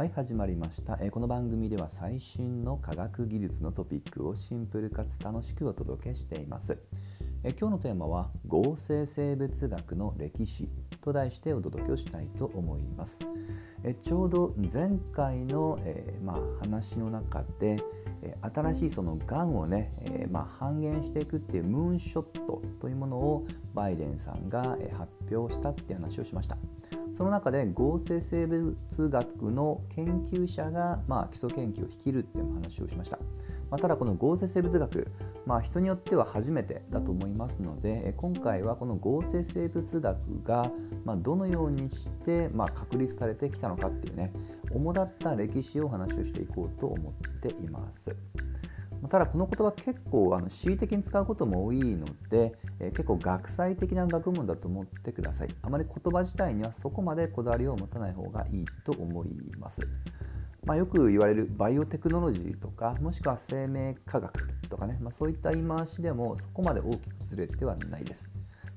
はい始まりました、えーこの番組では最新の科学技術のトピックをシンプルかつ楽しくお届けしています、えー今日のテーマは合成生物学の歴史と題してお届けをしたいと思います、えーちょうど前回の、えーまあ、話の中でえー新しいそのがんをね、えーまあ、半減していくっていうムーンショットというものをバイデンさんがえ発表したっていう話をしました。その中で合成生物学の研究者が、まあ、基礎研究を率いるっていう話をしました、まあ、ただこの合成生物学、まあ、人によっては初めてだと思いますので今回はこの合成生物学が、まあ、どのようにして、まあ、確立されてきたのかっていうね主だった歴史を話をしていこうと思っています。ただこの言葉結構あの恣意的に使うことも多いので、え結構学際的な学問だと思ってください。あまり言葉自体にはそこまでこだわりを持たない方がいいと思います。まあ、よく言われるバイオテクノロジーとかもしくは生命科学とかね、まあ、そういった言い回しでもそこまで大きくずれてはないです。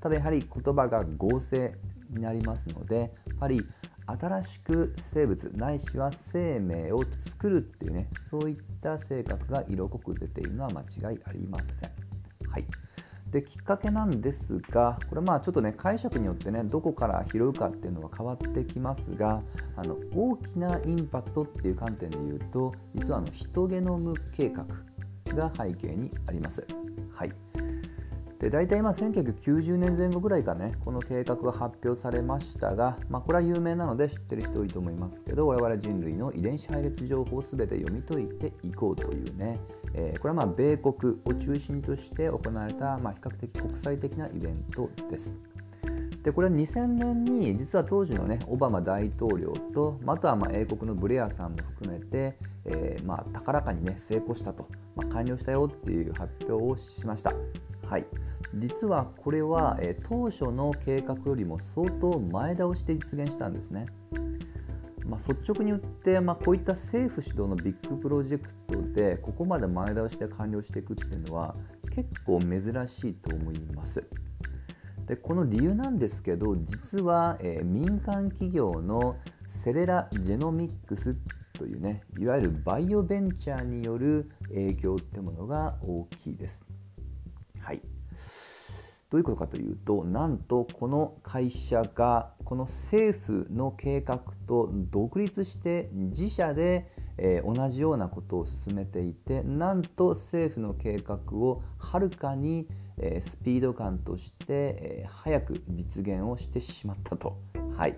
ただやはり言葉が合成になりますのでやっぱり新しく生物ないしは生命を作るっていうねそういった性格が色濃く出ているのは間違いありません。はいできっかけなんですがこれまあちょっとね解釈によってねどこから拾うかっていうのは変わってきますがあの大きなインパクトっていう観点で言うと実はあのヒトゲノム計画が背景にあります。はいで大体今1990年前後ぐらいかねこの計画が発表されましたが、まあ、これは有名なので知ってる人多いと思いますけど我々人類の遺伝子配列情報を全て読み解いていこうというね、えーこれはまあ米国を中心として行われた、まあ、比較的国際的なイベントです。でこれは2000年に実は当時の、ね、オバマ大統領とあとはま英国のブレアさんも含めて、えーま、高らかに、ね、成功したと、まあ、完了したよっていう発表をしました。はい、実はこれは、え当初の計画よりも相当前倒しで実現したんですね。まあ、率直に言って、まあ、こういった政府主導のビッグプロジェクトでここまで前倒しで完了していくっていうのは結構珍しいと思います。でこの理由なんですけど実は、えー民間企業のセレラ・ジェノミックスというねいわゆるバイオベンチャーによる影響ってものが大きいです。はい、どういうことかというとなんとこの会社がこの政府の計画と独立して自社で、えー同じようなことを進めていてなんと政府の計画をはるかに、えースピード感として、えー早く実現をしてしまったと。はい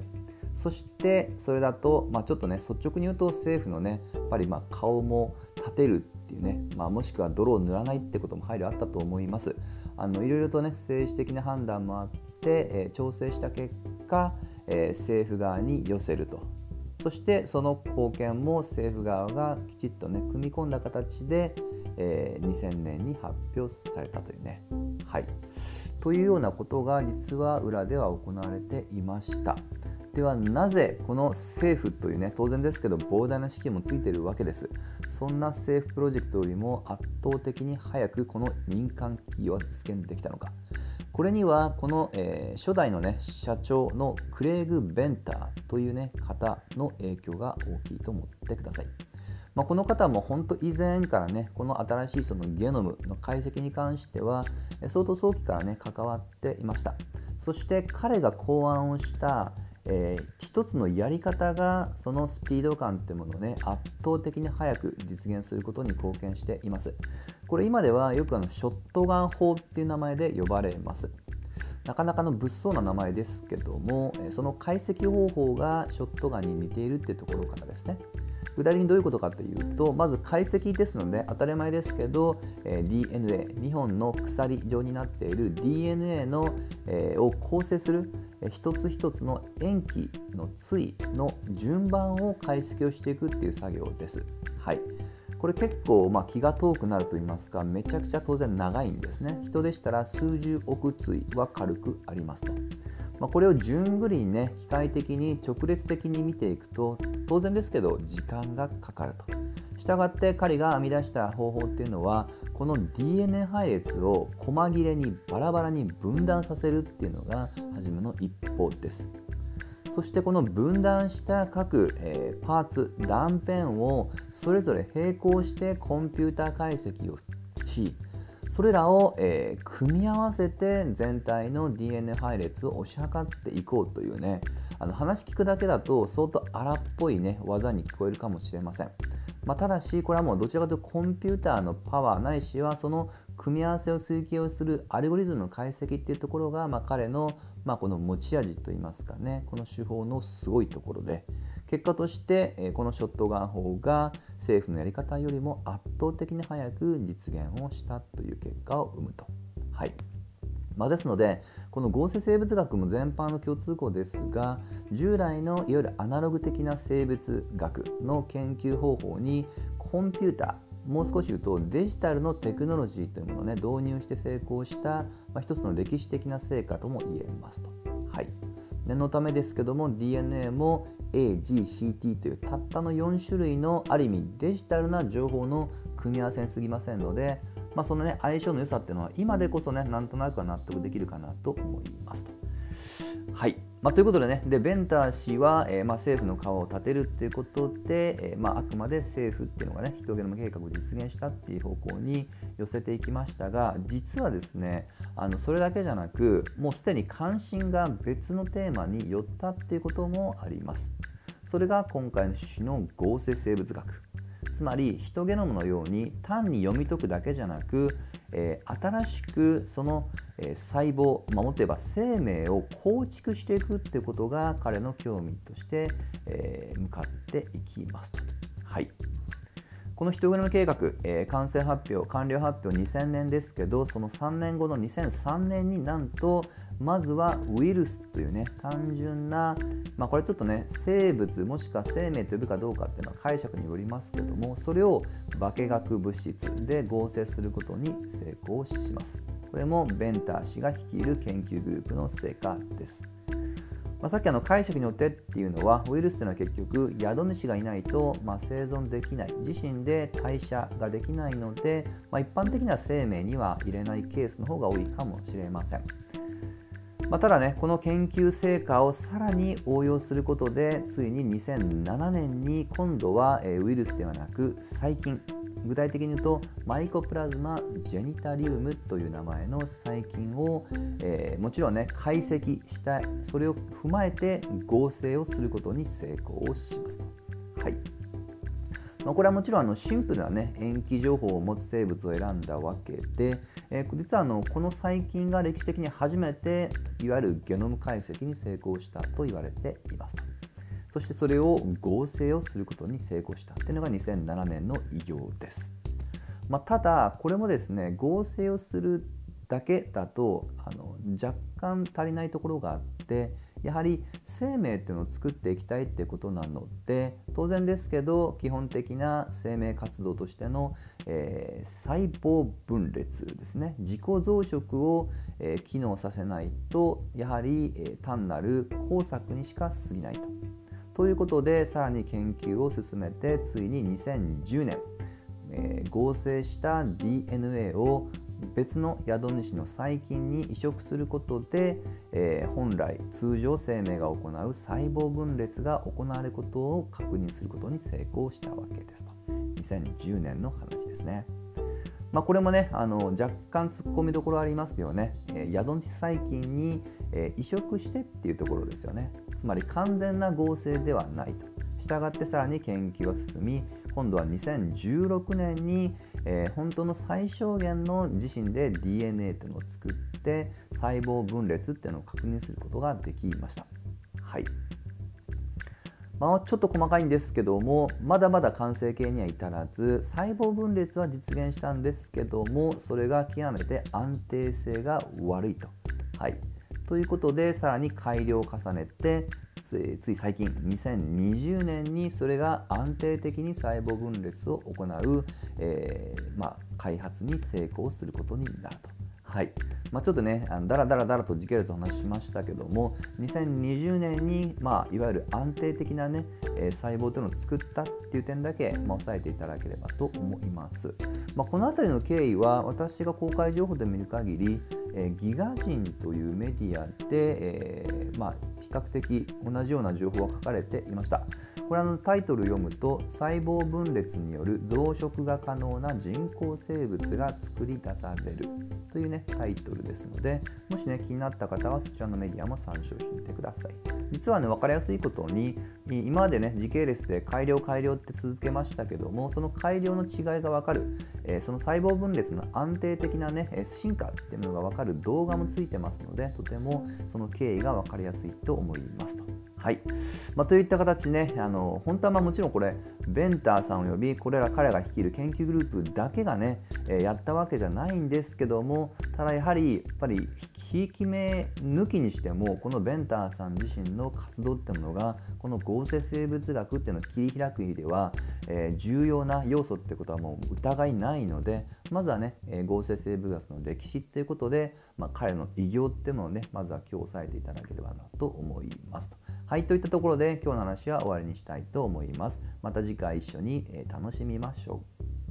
そしてそれだと、まあ、ちょっとね率直に言うと政府のねやっぱりまあ顔も立てるていうね、まあ、もしくは泥を塗らないってことも配慮あったと思います。あのいろいろとね政治的な判断もあって、えー調整した結果、えー政府側に寄せるとそしてその貢献も政府側がきちっとね組み込んだ形で、えー2000年に発表されたというね。はい、というようなことが実は裏では行われていました。ではなぜこの政府というね当然ですけど膨大な資金もついているわけです。そんな政府プロジェクトよりも圧倒的に早くこの民間企業は実現できたのか。これにはこの、えー初代のね社長のクレイグ・ベンターというね方の影響が大きいと思ってください。まあ、この方も本当以前からねこの新しいそのゲノムの解析に関しては相当早期からね関わっていました。そして彼が考案をした、えー一つのやり方がそのスピード感ってものをね圧倒的に早く実現することに貢献しています。これ今ではよくあのショットガン法っていう名前で呼ばれます。なかなかの物騒な名前ですけどもその解析方法がショットガンに似ているっていうところからですね。具体的にどういうことかというとまず解析ですので当たり前ですけど、DNA 2本の鎖状になっている DNA の、を構成する、一つ一つの塩基の対の順番を解析をしていくっていう作業です。はい。これ結構まあ気が遠くなると言いますかめちゃくちゃ当然長いんですね。人でしたら数十億対は軽くありますと、まあ、これを順繰りにね機械的に直列的に見ていくと当然ですけど時間がかかると。したがって彼が編み出した方法っていうのはこの DNA 配列を細切れにバラバラに分断させるっていうのが初めの一歩ですそしてこの分断した各、えー、パーツ断片をそれぞれ並行してコンピューター解析をしそれらを、えー、組み合わせて全体の DNA 配列を推し量っていこうというねあの話聞くだけだと相当荒っぽいね技に聞こえるかもしれません。まあ、ただしこれはもうどちらかというとコンピューターのパワーないしはその組み合わせを推計をするアルゴリズムの解析っていうところが、まあ、彼の、まあ、この持ち味といいますかねこの手法のすごいところで結果としてこのショットガン法が政府のやり方よりも圧倒的に早く実現をしたという結果を生むと。はいまあ、ですのでこの合成生物学も全般の共通項ですが従来のいわゆるアナログ的な生物学の研究方法にコンピューターもう少し言うとデジタルのテクノロジーというものを、ね、導入して成功した、まあ、一つの歴史的な成果とも言えますと。はい、念のためですけども DNA も AGCT というたったの4種類のある意味デジタルな情報の組み合わせに過ぎませんので、まあ、そのね相性の良さっていうのは今でこそねなんとなくは納得できるかなと思いますと。はい、まあ、ということでねでベンター氏は、えー、まあ、政府の顔を立てるっていうことで、えー、まあ、あくまで政府っていうのがね人ゲノム計画を実現したっていう方向に寄せていきましたが実はですねあのそれだけじゃなくもうすでに関心が別のテーマに寄ったっていうこともあります。それが今回の趣旨の合成生物学つまりヒトゲノムのように単に読み解くだけじゃなく、えー、新しくその、えー、細胞守っていえば生命を構築していくっていうことが彼の興味として、えー、向かっていきますと。はいこの人ゲノム計画、えー、完成発表、完了発表2000年ですけど、その3年後の2003年になんと、まずはウイルスというね、単純な、まあ、これちょっとね、生物もしくは生命と呼ぶかどうかっていうのは解釈によりますけども、それを化学物質で合成することに成功します。これもベンター氏が率いる研究グループの成果です。まあ、さっきあの解釈によってっていうのはウイルスというのは結局宿主がいないと、ま、生存できない自身で代謝ができないので、まあ、一般的な生命には入れないケースの方が多いかもしれません。まあ、ただねこの研究成果をさらに応用することでついに2007年に今度はウイルスではなく細菌具体的に言うとマイコプラズマジェニタリウムという名前の細菌を、えー、もちろんね解析したいそれを踏まえて合成をすることに成功しますと。はいまあ、これはもちろんあのシンプルな、ね、塩基情報を持つ生物を選んだわけで、えー、実はあのこの細菌が歴史的に初めていわゆるゲノム解析に成功したと言われていますと。そしてそれを合成をすることに成功したというのが2007年の偉業です。まあ、ただこれもですね合成をするだけだとあの若干足りないところがあってやはり生命っていうのを作っていきたいってことなので当然ですけど基本的な生命活動としての、えー、細胞分裂ですね自己増殖を、えー、機能させないとやはり、えー、単なる工作にしか過ぎないと。ということでさらに研究を進めてついに2010年、え、合成した DNA を別の宿主の細菌に移植することで、えー、本来通常生命が行う細胞分裂が行われることを確認することに成功したわけですと。2010年の話ですね。まあ、これもねあの若干突っ込みどころありますよね、えー、宿主細菌に、えー、移植してっていうところですよね。つまり完全な合成ではないと。従ってさらに研究が進み今度は2016年に、えー、本当の最小限の自身で DNA というのを作って細胞分裂っていうのを確認することができました。はいまあ、ちょっと細かいんですけどもまだまだ完成形には至らず細胞分裂は実現したんですけどもそれが極めて安定性が悪いと。はいということでさらに改良を重ねてつい最近2020年にそれが安定的に細胞分裂を行う、えー、まあ、開発に成功することになると。はいまあ、ちょっとねあのだらだらだらと時系列お話ししましたけども2020年に、まあ、いわゆる安定的なね、えー、細胞というのを作ったっていう点だけ、まあ、押さえていただければと思います、まあ、この辺りの経緯は私が公開情報で見る限りえ、ギガ人というメディアで、え、まあ、比較的同じような情報が書かれていました。これのタイトルを読むと細胞分裂による増殖が可能な人工生物が作り出されるというねタイトルですのでもしね気になった方はそちらのメディアも参照してみてください。実はね分かりやすいことに今までね時系列で改良改良って続けましたけどもその改良の違いが分かる、え、その細胞分裂の安定的なね進化っていうのが分かる動画もついてますのでとてもその経緯が分かりやすいと思いますと。はい、まあ、といった形ねあの本当はまあもちろんこれベンターさんおよびこれら彼が率いる研究グループだけがね、えー、やったわけじゃないんですけどもただやはりやっぱりひいき目抜きにしてもこのベンターさん自身の活動ってものがこの合成生物学っていうのを切り開く意味では、えー、重要な要素ってことはもう疑いないのでまずはね、えー、合成生物学の歴史っていうことで、まあ、彼の偉業っていうのをねまずは今日押さえていただければなと思いますと。はい、といったところで今日の話は終わりにしたいと思います。また次回一緒に楽しみましょう。